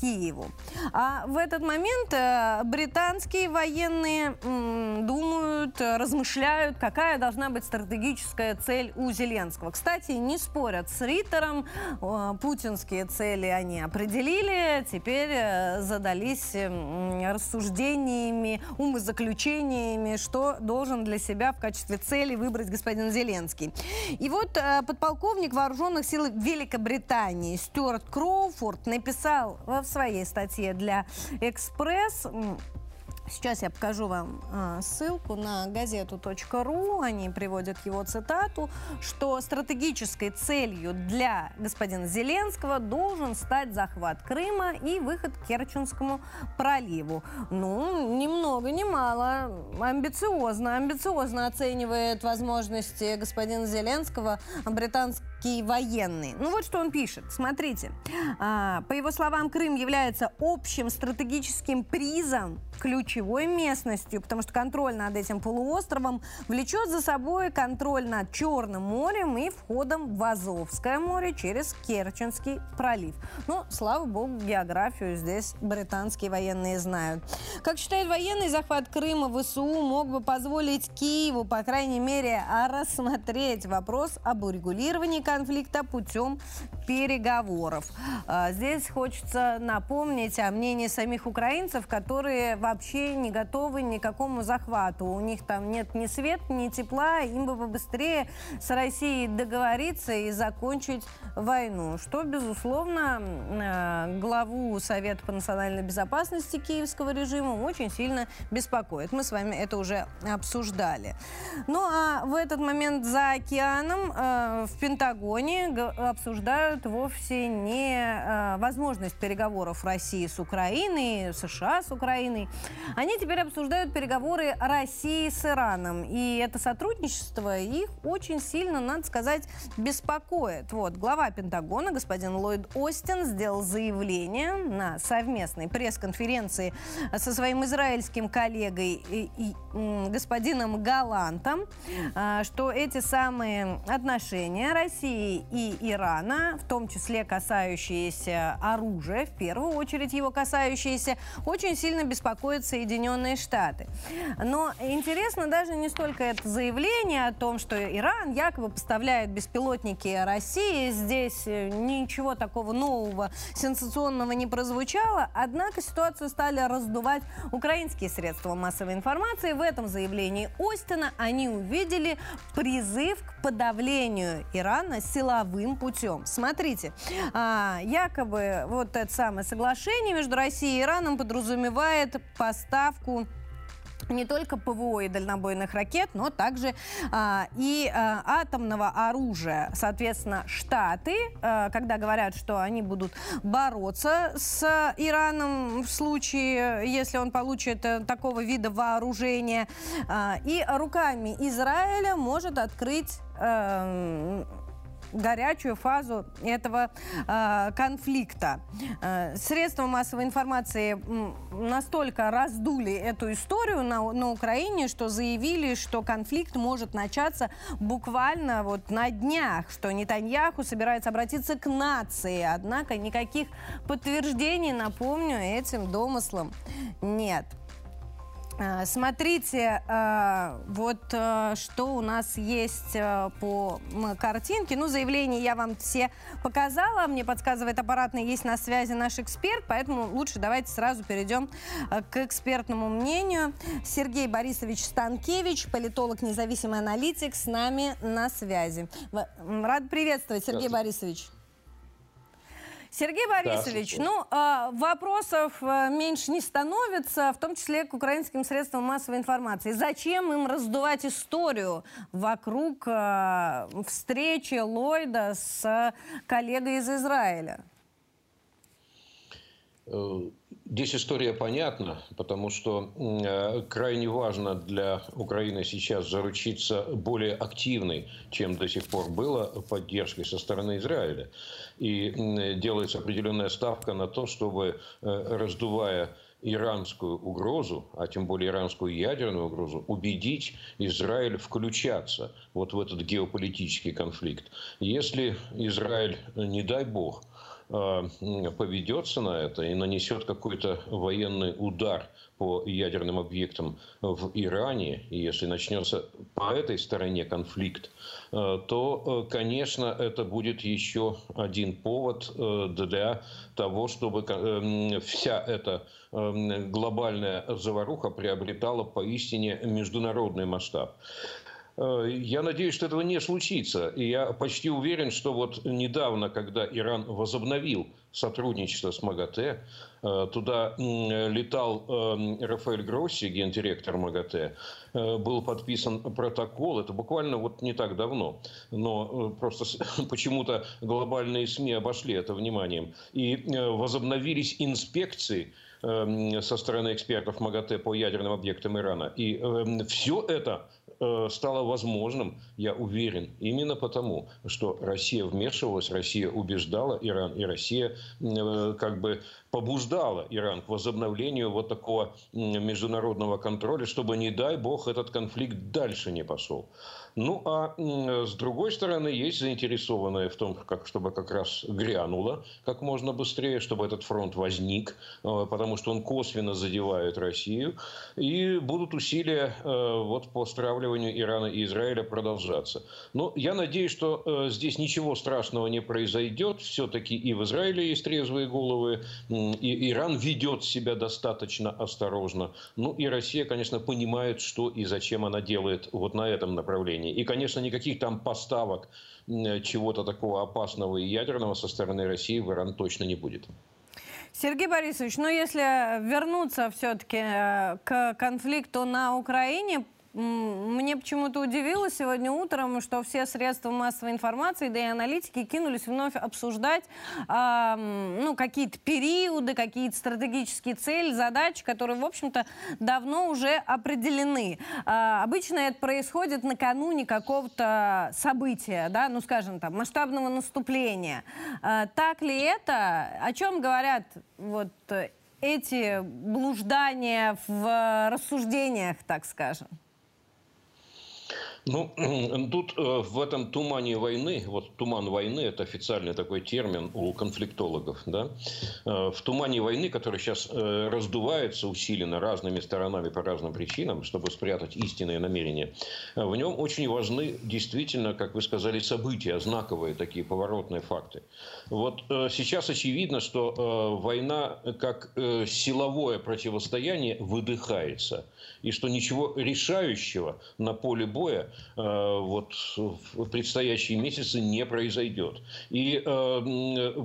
Киеву. А в этот момент э, британские военные думают, размышляют, какая должна быть стратегическая цель у Зеленского. Кстати, не спорят с Риттером. Путинские цели они определили. Теперь э, задались рассуждениями, умозаключениями, что должен для себя в качестве цели выбрать господин Зеленский. И вот э, подполковник вооруженных сил Великобритании Стюарт Кроуфорд написал в своей статье для «Экспресс». Сейчас я покажу вам э, ссылку на газету.ру. Они приводят его цитату, что стратегической целью для господина Зеленского должен стать захват Крыма и выход к Керченскому проливу. Ну, ни много ни мало. Амбициозно, амбициозно оценивает возможности господина Зеленского британский военный. Ну вот что он пишет. Смотрите. А, по его словам, Крым является общим стратегическим призом ключевой местностью, потому что контроль над этим полуостровом влечет за собой контроль над Черным морем и входом в Азовское море через Керченский пролив. Ну, слава богу, географию здесь британские военные знают. Как считают военные, захват Крыма в ВСУ мог бы позволить Киеву, по крайней мере, рассмотреть вопрос об урегулировании конфликта путем переговоров. А, здесь хочется напомнить о мнении самих украинцев, которые во вообще не готовы ни к какому захвату. У них там нет ни света, ни тепла. Им бы побыстрее с Россией договориться и закончить войну. Что, безусловно, э, главу Совета по национальной безопасности киевского режима очень сильно беспокоит. Мы с вами это уже обсуждали. Ну а в этот момент за океаном э, в Пентагоне обсуждают вовсе не э, возможность переговоров России с Украиной, США с Украиной, они теперь обсуждают переговоры России с Ираном. И это сотрудничество их очень сильно, надо сказать, беспокоит. Вот, глава Пентагона, господин Ллойд Остин, сделал заявление на совместной пресс-конференции со своим израильским коллегой и, и, господином Галантом, а, что эти самые отношения России и Ирана, в том числе касающиеся оружия, в первую очередь его касающиеся, очень сильно беспокоят Соединенные Штаты. Но интересно даже не столько это заявление о том, что Иран якобы поставляет беспилотники России. Здесь э, ничего такого нового, сенсационного не прозвучало. Однако ситуацию стали раздувать украинские средства массовой информации. В этом заявлении Остина они увидели призыв к подавлению Ирана силовым путем. Смотрите, а, якобы вот это самое соглашение между Россией и Ираном подразумевает поставку не только ПВО и дальнобойных ракет, но также а, и а, атомного оружия. Соответственно, Штаты, а, когда говорят, что они будут бороться с Ираном в случае, если он получит а, такого вида вооружения, а, и руками Израиля может открыть а, горячую фазу этого э, конфликта. Э, средства массовой информации настолько раздули эту историю на, на Украине, что заявили, что конфликт может начаться буквально вот на днях, что Нетаньяху собирается обратиться к нации. Однако никаких подтверждений, напомню, этим домыслам нет. Э, смотрите, э, вот э, что у нас есть по картинке. Ну, заявление я вам все показала. Мне подсказывает аппаратный, есть на связи наш эксперт, поэтому лучше давайте сразу перейдем к экспертному мнению. Сергей Борисович Станкевич, политолог, независимый аналитик, с нами на связи. Рад приветствовать, Сергей Борисович. Сергей Борисович, да, ну, а, вопросов а, меньше не становится, в том числе к украинским средствам массовой информации. Зачем им раздувать историю вокруг а, встречи Ллойда с коллегой из Израиля? Э, здесь история понятна, потому что э, крайне важно для Украины сейчас заручиться более активной, чем до сих пор было, поддержкой со стороны Израиля. И делается определенная ставка на то, чтобы, э, раздувая иранскую угрозу, а тем более иранскую ядерную угрозу, убедить Израиль включаться вот в этот геополитический конфликт. Если Израиль, не дай бог, Э, поведется на это и нанесет какой-то военный удар по ядерным объектам в Иране, и если начнется по этой стороне конфликт, э, то, э, конечно, это будет еще один повод для того, чтобы вся эта глобальная заваруха приобретала поистине международный масштаб. Э, я надеюсь, что этого не случится. И я почти уверен, что вот недавно, когда Иран возобновил сотрудничество с МАГАТЭ, э, туда летал э, Рафаэль Гросси, гендиректор МАГАТЭ, был подписан протокол, это буквально вот не так давно, но просто почему-то глобальные СМИ обошли это вниманием. И возобновились инспекции со стороны экспертов МАГАТЭ по ядерным объектам Ирана. И все это стало возможным, я уверен, именно потому, что Россия вмешивалась, Россия убеждала Иран, и Россия э, как бы побуждала Иран к возобновлению вот такого международного контроля, чтобы, не дай бог, этот конфликт дальше не пошел. Ну, а с другой стороны, есть заинтересованные в том, как, чтобы как раз грянуло как можно быстрее, чтобы этот фронт возник, э, потому что он косвенно задевает Россию, и будут усилия э, вот, по стравливанию Ирана и Израиля продолжаться. Но я надеюсь, что э, здесь ничего страшного не произойдет. Все-таки и в Израиле есть трезвые головы, и Иран ведет себя достаточно осторожно. Ну, и Россия, конечно, понимает, что и зачем она делает вот на этом направлении направлении. И, конечно, никаких там поставок чего-то такого опасного и ядерного со стороны России в Иран точно не будет. Сергей Борисович, ну если вернуться все-таки э, к конфликту на Украине, мне почему-то удивило сегодня утром, что все средства массовой информации, да и аналитики кинулись вновь обсуждать э, ну, какие-то периоды, какие-то стратегические цели, задачи, которые, в общем-то, давно уже определены. Э, обычно это происходит накануне какого-то события, да, ну, скажем, там, масштабного наступления. Э, так ли это? О чем говорят вот эти блуждания в рассуждениях, так скажем? Ну, тут э, в этом тумане войны, вот туман войны, это официальный такой термин у конфликтологов, да, э, в тумане войны, который сейчас э, раздувается усиленно разными сторонами по разным причинам, чтобы спрятать истинные намерения, в нем очень важны действительно, как вы сказали, события, знаковые такие поворотные факты. Вот сейчас очевидно, что война как силовое противостояние выдыхается, и что ничего решающего на поле боя вот в предстоящие месяцы не произойдет. И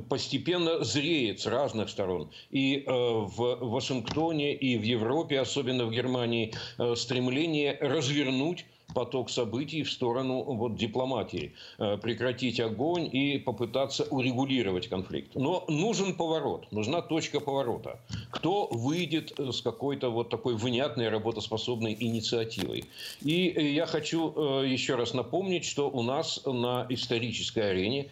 постепенно зреет с разных сторон. И в Вашингтоне, и в Европе, особенно в Германии, стремление развернуть поток событий в сторону вот, дипломатии, э, прекратить огонь и попытаться урегулировать конфликт. Но нужен поворот, нужна точка поворота. Кто выйдет э, с какой-то вот такой внятной работоспособной инициативой. И э, я хочу еще раз напомнить, что у нас на исторической арене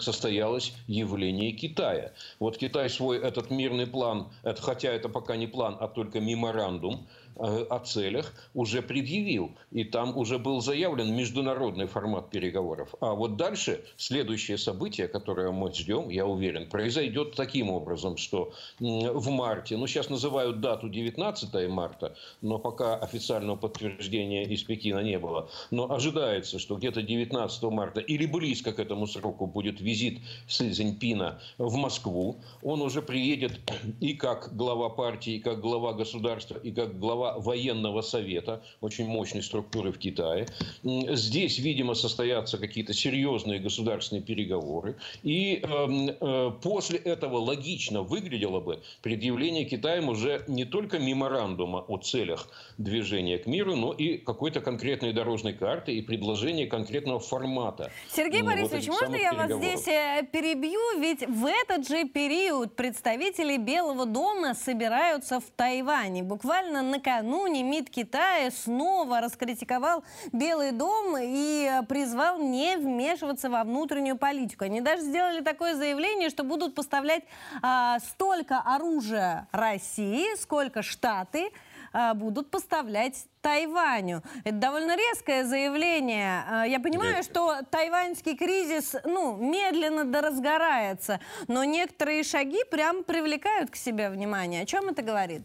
состоялось явление Китая. Вот Китай свой этот мирный план, это, хотя это пока не план, а только меморандум, о целях уже предъявил. И там уже был заявлен международный формат переговоров. А вот дальше следующее событие, которое мы ждем, я уверен, произойдет таким образом, что в марте, ну сейчас называют дату 19 марта, но пока официального подтверждения из Пекина не было. Но ожидается, что где-то 19 марта или близко к этому сроку будет визит Си Цзиньпина в Москву. Он уже приедет и как глава партии, и как глава государства, и как глава глава военного совета, очень мощной структуры в Китае. Здесь, видимо, состоятся какие-то серьезные государственные переговоры. И э, э, после этого логично выглядело бы предъявление Китаем уже не только меморандума о целях движения к миру, но и какой-то конкретной дорожной карты и предложение конкретного формата. Сергей вот Борисович, можно я вас здесь э, перебью? Ведь в этот же период представители Белого дома собираются в Тайване. Буквально накануне накануне МИД Китая снова раскритиковал Белый дом и призвал не вмешиваться во внутреннюю политику. Они даже сделали такое заявление, что будут поставлять а, столько оружия России, сколько Штаты а, будут поставлять Тайваню. Это довольно резкое заявление. А, я понимаю, что тайваньский кризис, ну, медленно доразгорается, но некоторые шаги прям привлекают к себе внимание. О чем это говорит?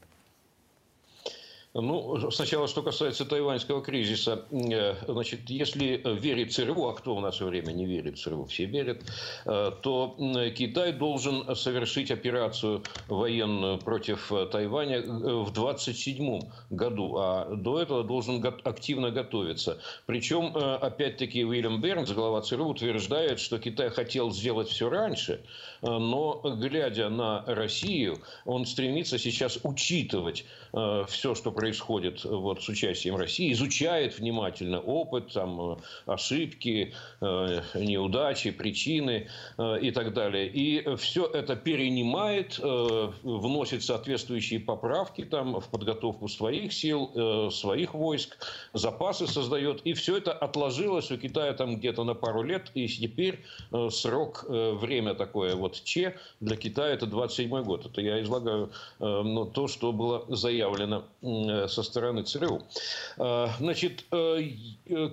Ну, сначала, что касается тайваньского кризиса. Э, значит, если верить ЦРУ, а кто в наше время не верит ЦРУ, все верят, э, то Китай должен совершить операцию военную против Тайваня э, в 27 году, а до этого должен активно готовиться. Причем, опять-таки, Уильям Бернс, глава ЦРУ, утверждает, что Китай хотел сделать все раньше, но, глядя на Россию, он стремится сейчас учитывать все, что происходит вот, с участием России, изучает внимательно опыт, там, ошибки, э, неудачи, причины э, и так далее. И все это перенимает, э, вносит соответствующие поправки там, в подготовку своих сил, своих войск, запасы создает. И все это отложилось у Китая там где-то на пару лет. И теперь срок, время такое вот Че для Китая это 27 год. Это я излагаю ну, то, что было заявлено Э, со стороны ЦРУ. Э, значит,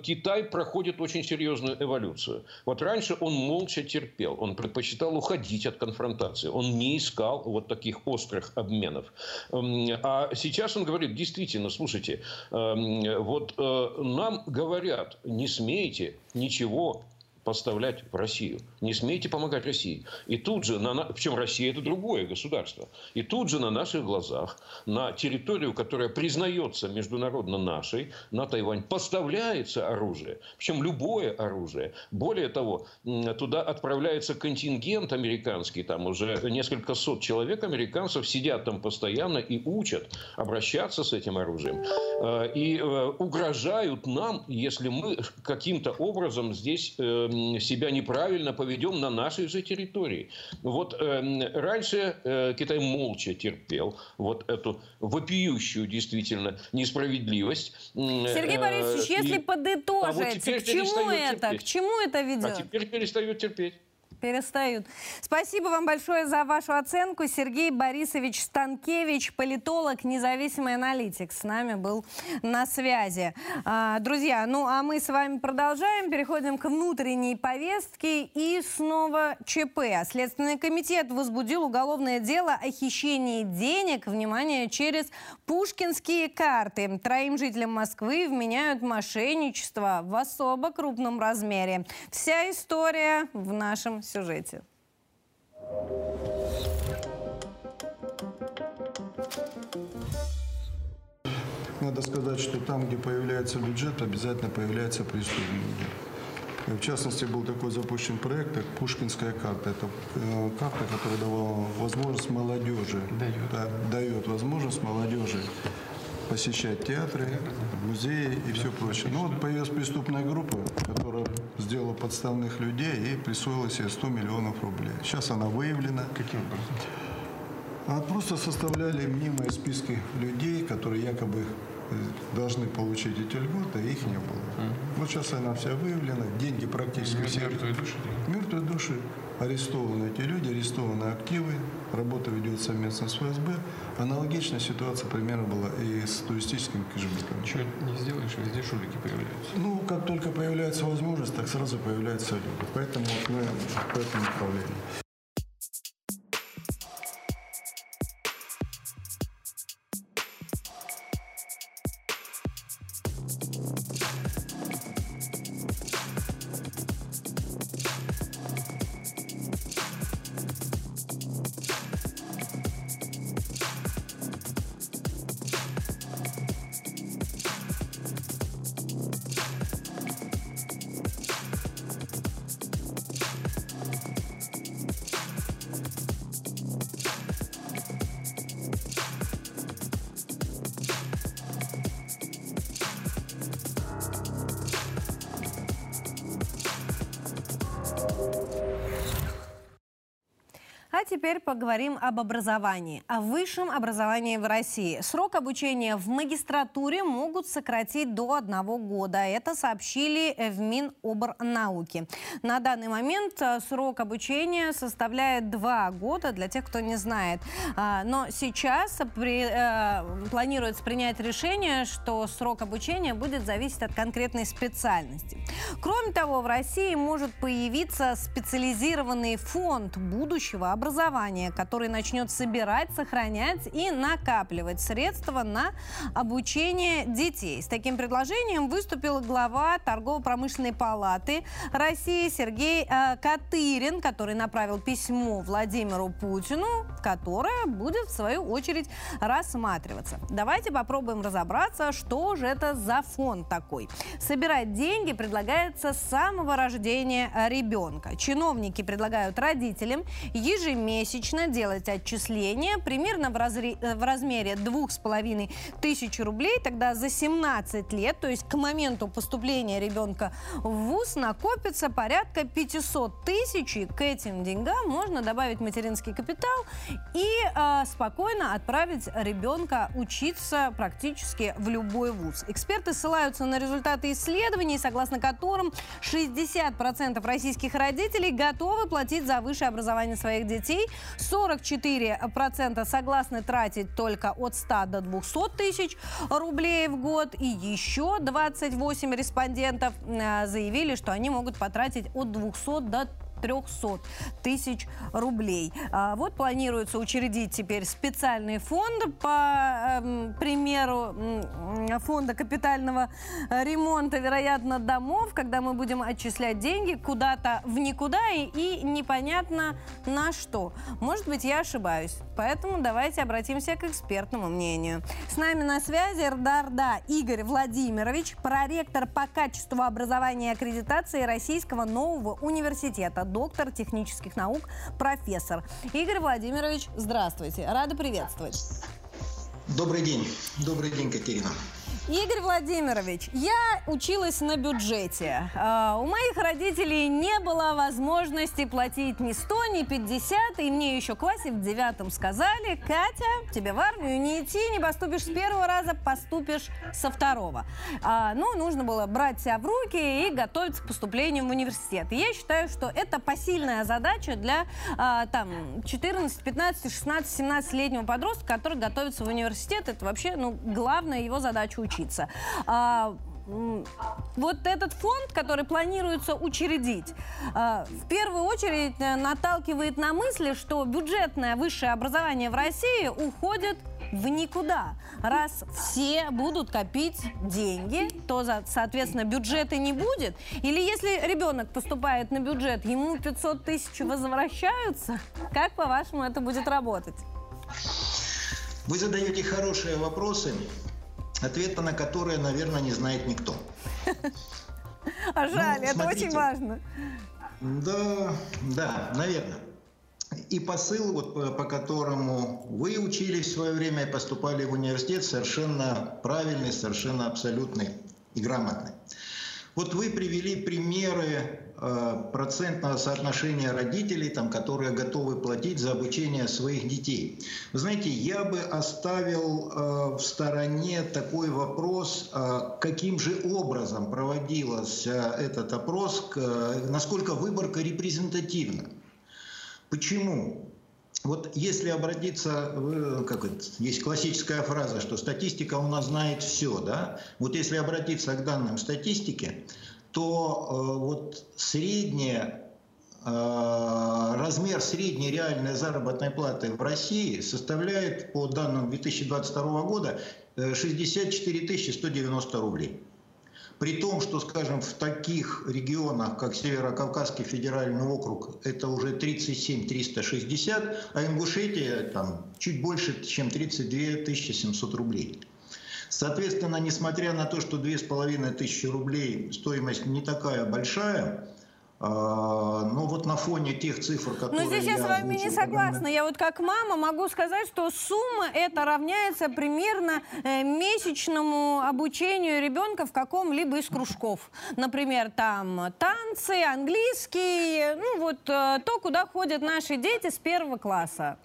Китай проходит очень серьезную эволюцию. Вот раньше он молча терпел, он предпочитал уходить от конфронтации, он не искал вот таких острых обменов. Эм, а сейчас он говорит, действительно, слушайте, эм, вот нам говорят, не смейте ничего поставлять в Россию. Не смейте помогать России. И тут же, на, причем Россия это другое государство, и тут же на наших глазах, на территорию, которая признается международно нашей, на Тайвань, поставляется оружие. Причем любое оружие. Более того, туда отправляется контингент американский, там уже несколько сот человек американцев сидят там постоянно и учат обращаться с этим оружием. Э, и э, угрожают нам, если мы каким-то образом здесь эм, себя неправильно поведем на нашей же территории. Вот э, раньше э, Китай молча терпел вот эту вопиющую действительно несправедливость. Сергей э, Борисович, если и... подытожить, а вот к чему это? Терпеть. К чему это ведет? А теперь перестает терпеть перестают. Спасибо вам большое за вашу оценку. Сергей Борисович Станкевич, политолог, независимый аналитик, с нами был на связи. А, друзья, ну а мы с вами продолжаем, переходим к внутренней повестке и снова ЧП. Следственный комитет возбудил уголовное дело о хищении денег, внимание, через пушкинские карты. Троим жителям Москвы вменяют мошенничество в особо крупном размере. Вся история в нашем сюжете. надо сказать, что там, где появляется бюджет, обязательно появляется преступник. В частности, был такой запущен проект, как Пушкинская карта. Это э, карта, которая давала возможность молодежи, дает, да, дает возможность молодежи посещать театры, музеи и все прочее. Ну вот появилась преступная группа, которая сделала подставных людей и присвоила себе 100 миллионов рублей. Сейчас она выявлена. Каким образом? А просто составляли мнимые списки людей, которые якобы должны получить эти льготы, а их не было. Mm. Вот сейчас она вся выявлена, деньги практически все... Мертвые души? Мертвые души. Арестованы эти люди, арестованы активы, работа ведется совместно с ФСБ. Аналогичная ситуация примерно была и с туристическим кэшбэком. Ничего не сделаешь, везде шулики появляются. Ну, как только появляется возможность, так сразу появляются люди. Поэтому мы по этому направлению. Поговорим об образовании, о высшем образовании в России. Срок обучения в магистратуре могут сократить до одного года. Это сообщили в Миноборнауки. На данный момент э, срок обучения составляет два года, для тех, кто не знает. А, но сейчас при, э, планируется принять решение, что срок обучения будет зависеть от конкретной специальности. Кроме того, в России может появиться специализированный фонд будущего образования, который начнет собирать, сохранять и накапливать средства на обучение детей. С таким предложением выступил глава торгово-промышленной палаты России Сергей э, Катырин, который направил письмо Владимиру Путину, которое будет в свою очередь рассматриваться. Давайте попробуем разобраться, что же это за фонд такой. Собирать деньги предлагается с самого рождения ребенка. Чиновники предлагают родителям ежемесячно делать отчисления примерно в, разре... Э, в размере двух с половиной тысяч рублей. Тогда за 17 лет, то есть к моменту поступления ребенка в ВУЗ, накопится порядка 500 тысяч. И к этим деньгам можно добавить материнский капитал и э, спокойно отправить ребенка учиться практически в любой ВУЗ. Эксперты ссылаются на результаты исследований, согласно которым 60% российских родителей готовы платить за высшее образование своих детей. 44% согласны тратить только от 100 до 200 тысяч рублей в год. И еще 28 респондентов э, заявили, что они могут потратить от 200 до 300 тысяч рублей. А, вот планируется учредить теперь специальный фонд по э, примеру фонда капитального ремонта, вероятно, домов, когда мы будем отчислять деньги куда-то в никуда и, и непонятно на что. Может быть, я ошибаюсь. Поэтому давайте обратимся к экспертному мнению. С нами на связи Рдарда Игорь Владимирович, проректор по качеству образования и аккредитации Российского нового университета доктор технических наук, профессор. Игорь Владимирович, здравствуйте. Рада приветствовать. Добрый день. Добрый день, Катерина. Игорь Владимирович, я училась на бюджете. А, у моих родителей не было возможности платить ни 100, ни 50, и мне еще в классе в девятом сказали, Катя, тебе в армию не идти, не поступишь с первого раза, поступишь со второго. А, ну, нужно было брать себя в руки и готовиться к поступлению в университет. И я считаю, что это посильная задача для а, там 14, 15, 16, 17-летнего подростка, который готовится в университет. Это вообще, ну, главная его задача учиться учиться. А, вот этот фонд, который планируется учредить, а, в первую очередь э, наталкивает на мысли, что бюджетное высшее образование в России уходит в никуда. Раз все будут копить деньги, то, соответственно, бюджета не будет. Или если ребенок поступает на бюджет, ему 500 тысяч возвращаются, как, по-вашему, это будет работать? Вы задаете хорошие вопросы. Ответа на которое, наверное, не знает никто. А жаль, ну, это очень важно. Да, да, наверное. И посыл, вот, по, по которому вы учились в свое время и поступали в университет, совершенно правильный, совершенно абсолютный и грамотный. Вот вы привели примеры процентного соотношения родителей, там, которые готовы платить за обучение своих детей. Вы знаете, я бы оставил э, в стороне такой вопрос, э, каким же образом проводился этот опрос, насколько выборка репрезентативна. Почему? Вот если обратиться, как это, есть классическая фраза, что статистика у нас знает все, да? Вот если обратиться к данным статистики, то э, вот средняя э, размер средней реальной заработной платы в России составляет по данным 2022 года 64 190 рублей. При том, что, скажем, в таких регионах, как Северо-Кавказский федеральный округ, это уже 37 360, а Ингушетия там чуть больше, чем 32 700 рублей. Соответственно, несмотря на то, что 2500 рублей стоимость не такая большая, а, ну вот на фоне тех цифр, которые... Ну здесь я, я с вами не согласна. Я вот как мама могу сказать, что сумма это равняется примерно э, месячному обучению ребенка в каком-либо из кружков. Например, там танцы, английский, ну вот э, то, куда ходят наши дети с первого класса.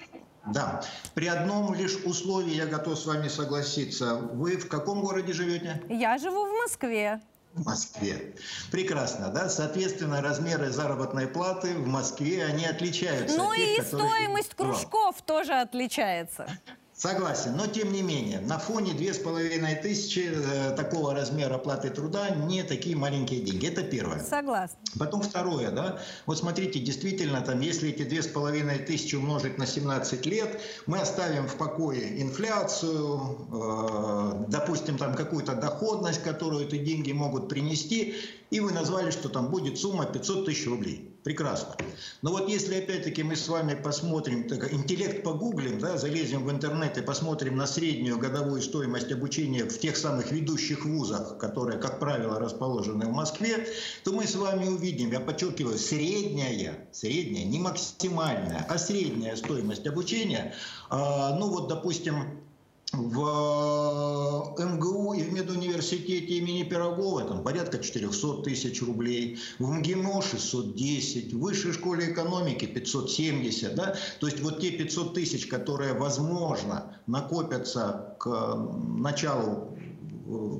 Да. При одном лишь условии я готов с вами согласиться. Вы в каком городе живете? Я живу в Москве в Москве. Прекрасно, да? Соответственно, размеры заработной платы в Москве, они отличаются. Ну и тех, стоимость кружков тоже отличается. Согласен, но тем не менее, на фоне половиной тысячи э, такого размера платы труда не такие маленькие деньги. Это первое. Согласен. Потом второе, да, вот смотрите, действительно, там, если эти половиной тысячи умножить на 17 лет, мы оставим в покое инфляцию, э, допустим, там какую-то доходность, которую эти деньги могут принести, и вы назвали, что там будет сумма 500 тысяч рублей. Прекрасно. Но вот если опять-таки мы с вами посмотрим, так, интеллект погуглим, да, залезем в интернет и посмотрим на среднюю годовую стоимость обучения в тех самых ведущих вузах, которые, как правило, расположены в Москве, то мы с вами увидим, я подчеркиваю, средняя, средняя, не максимальная, а средняя стоимость обучения, а, ну вот, допустим, в э, МГУ и в медуниверситете имени Пирогова там порядка 400 тысяч рублей, в МГИМО 610, в высшей школе экономики 570. Да? То есть вот те 500 тысяч, которые, возможно, накопятся к началу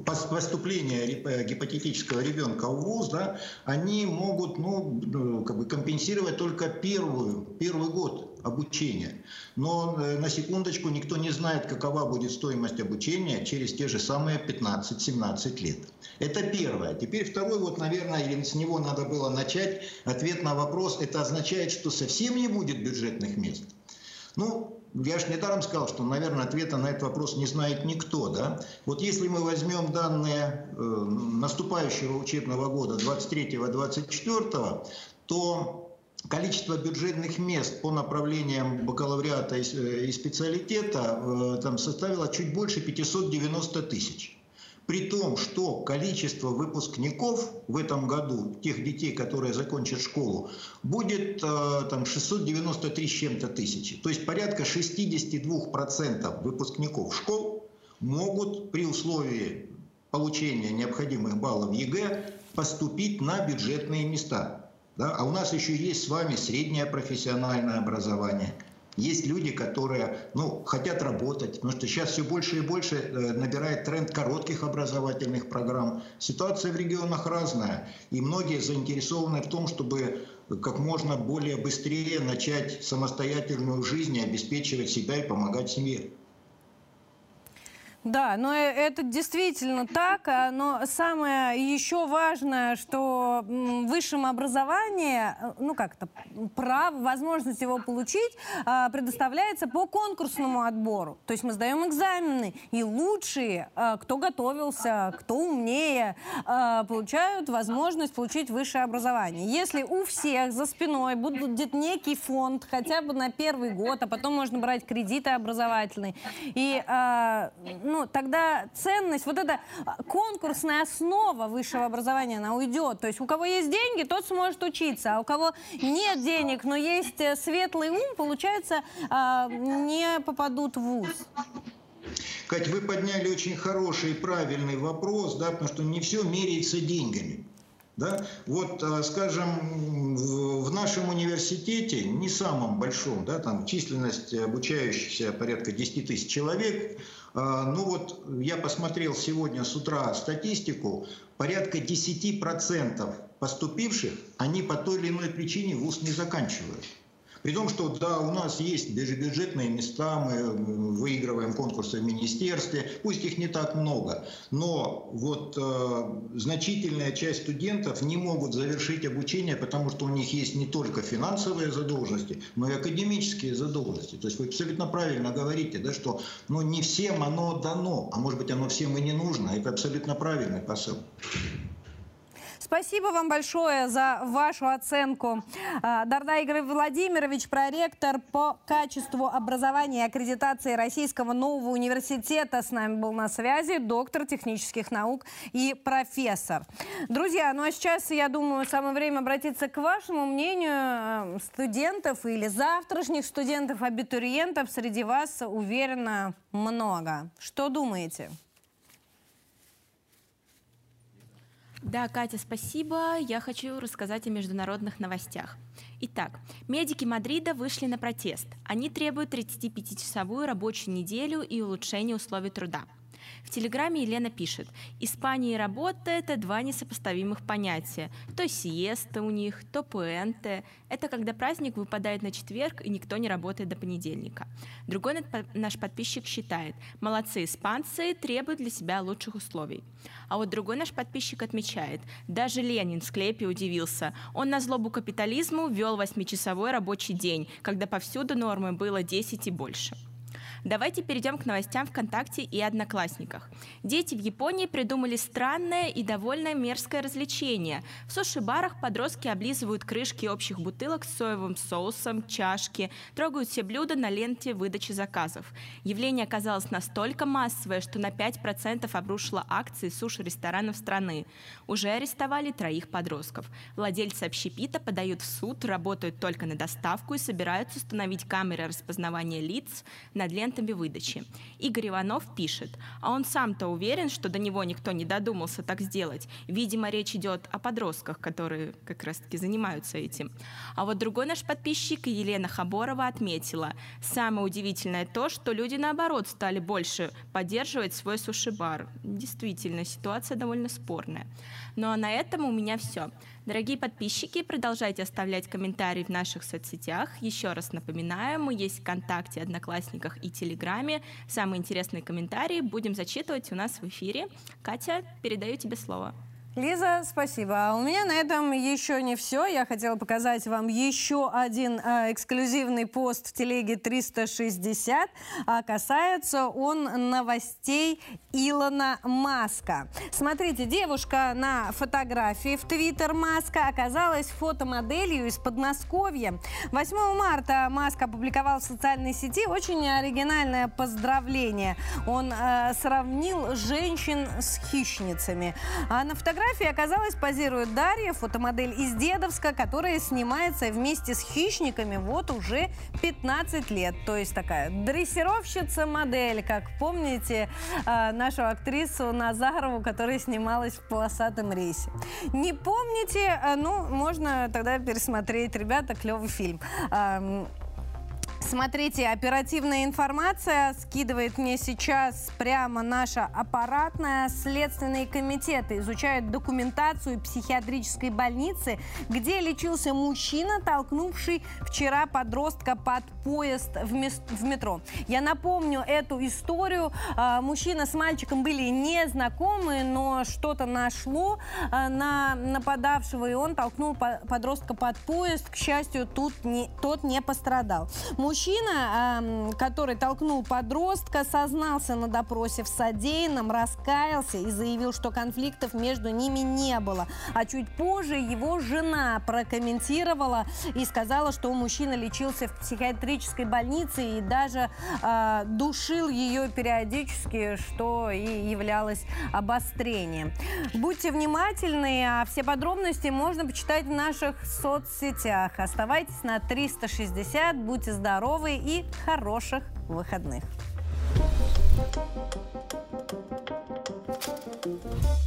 поступления гипотетического ребенка в ВУЗ, да, они могут ну, ну, как бы компенсировать только первую, первый год обучения. Но э, на секундочку никто не знает, какова будет стоимость обучения через те же самые 15-17 лет. Это первое. Теперь второй, вот, наверное, с него надо было начать. Ответ на вопрос, это означает, что совсем не будет бюджетных мест. Ну, я же недаром сказал, что, наверное, ответа на этот вопрос не знает никто. Да? Вот если мы возьмем данные э, наступающего учебного года 23-24, то количество бюджетных мест по направлениям бакалавриата и, э, и специалитета э, там составило чуть больше 590 тысяч. При том, что количество выпускников в этом году, тех детей, которые закончат школу, будет э, там, 693 с чем-то тысячи. То есть порядка 62% выпускников школ могут при условии получения необходимых баллов ЕГЭ поступить на бюджетные места. Да? А у нас еще есть с вами среднее профессиональное образование – есть люди, которые ну, хотят работать, потому что сейчас все больше и больше э, набирает тренд коротких образовательных программ. Ситуация в регионах разная, и многие заинтересованы в том, чтобы как можно более быстрее начать самостоятельную жизнь и обеспечивать себя и помогать семье. Да, но э, это действительно так, а, но самое еще важное, что в высшем образовании, э, ну как-то, право, возможность его получить а, предоставляется по конкурсному отбору. То есть мы сдаем экзамены, и лучшие, а, кто готовился, кто умнее, получают возможность получить высшее образование. Если у всех за спиной будет некий фонд, хотя бы на первый год, а потом можно брать кредиты образовательные, и ну, тогда ценность, вот эта а, конкурсная основа высшего образования, она уйдет. То есть у кого есть деньги, тот сможет учиться, а у кого нет денег, но есть э, светлый ум, получается, а, не попадут в ВУЗ. Кать, вы подняли очень хороший и правильный вопрос, да, потому что не все меряется деньгами. Да? Вот, а, скажем, в нашем университете, не самом большом, да, там численность обучающихся порядка 10 тысяч человек, ну вот я посмотрел сегодня с утра статистику, порядка 10% поступивших, они по той или иной причине вуз не заканчивают. При том, что да, у нас есть даже бюджетные места, мы выигрываем конкурсы в министерстве, пусть их не так много, но вот э, значительная часть студентов не могут завершить обучение, потому что у них есть не только финансовые задолженности, но и академические задолженности. То есть вы абсолютно правильно говорите, да, что ну, не всем оно дано, а может быть оно всем и не нужно. Это абсолютно правильный посыл. Спасибо вам большое за вашу оценку. А, Дарда Игорь Владимирович, проректор по качеству образования и аккредитации Российского нового университета с нами был на связи, доктор технических наук и профессор. Друзья, ну а сейчас, я думаю, самое время обратиться к вашему мнению э, студентов или завтрашних студентов-абитуриентов. Среди вас, уверенно, много. Что думаете? Да, Катя, спасибо. Я хочу рассказать о международных новостях. Итак, медики Мадрида вышли на протест. Они требуют 35-часовую рабочую неделю и улучшение условий труда. В Телеграме Елена пишет, Испания и работа – это два несопоставимых понятия. То сиеста у них, то пуэнте. Это когда праздник выпадает на четверг, и никто не работает до понедельника. Другой наш подписчик считает, молодцы испанцы требуют для себя лучших условий. А вот другой наш подписчик отмечает, даже Ленин в склепе удивился. Он на злобу капитализму ввел восьмичасовой рабочий день, когда повсюду нормы было 10 и больше. Давайте перейдем к новостям ВКонтакте и Одноклассниках. Дети в Японии придумали странное и довольно мерзкое развлечение. В суши-барах подростки облизывают крышки общих бутылок с соевым соусом, чашки, трогают все блюда на ленте выдачи заказов. Явление оказалось настолько массовое, что на 5% обрушило акции суши-ресторанов страны. Уже арестовали троих подростков. Владельцы общепита подают в суд, работают только на доставку и собираются установить камеры распознавания лиц над лентой моментами выдачи. Игорь Иванов пишет, а он сам-то уверен, что до него никто не додумался так сделать. Видимо, речь идет о подростках, которые как раз-таки занимаются этим. А вот другой наш подписчик, Елена Хаборова, отметила, самое удивительное то, что люди, наоборот, стали больше поддерживать свой суши-бар. Действительно, ситуация довольно спорная. Ну а на этом у меня все. Дорогие подписчики, продолжайте оставлять комментарии в наших соцсетях. Еще раз напоминаю, мы есть ВКонтакте, Одноклассниках и Телеграме. Самые интересные комментарии будем зачитывать у нас в эфире. Катя, передаю тебе слово. Лиза, спасибо. А у меня на этом еще не все. Я хотела показать вам еще один э, эксклюзивный пост в телеге 360. А касается он новостей Илона Маска. Смотрите, девушка на фотографии в Твиттер Маска оказалась фотомоделью из Подмосковья. 8 марта Маск опубликовал в социальной сети очень оригинальное поздравление. Он э, сравнил женщин с хищницами. А на фотографии фотографии оказалось позирует Дарья, фотомодель из Дедовска, которая снимается вместе с хищниками вот уже 15 лет. То есть такая дрессировщица-модель, как помните э, нашу актрису Назарову, которая снималась в «Полосатом рейсе». Не помните? Э, ну, можно тогда пересмотреть. Ребята, клевый фильм. Смотрите, оперативная информация скидывает мне сейчас прямо наша аппаратная. Следственные комитеты изучают документацию психиатрической больницы, где лечился мужчина, толкнувший вчера подростка под поезд в метро. Я напомню эту историю. А, мужчина с мальчиком были не знакомы, но что-то нашло а, на нападавшего, и он толкнул подростка под поезд. К счастью, тут не, тот не пострадал. Мужчина Мужчина, который толкнул подростка, сознался на допросе в содеянном, раскаялся и заявил, что конфликтов между ними не было. А чуть позже его жена прокомментировала и сказала, что мужчина лечился в психиатрической больнице и даже э, душил ее периодически, что и являлось обострением. Будьте внимательны, а все подробности можно почитать в наших соцсетях. Оставайтесь на 360, будьте здоровы и хороших выходных. Thank you.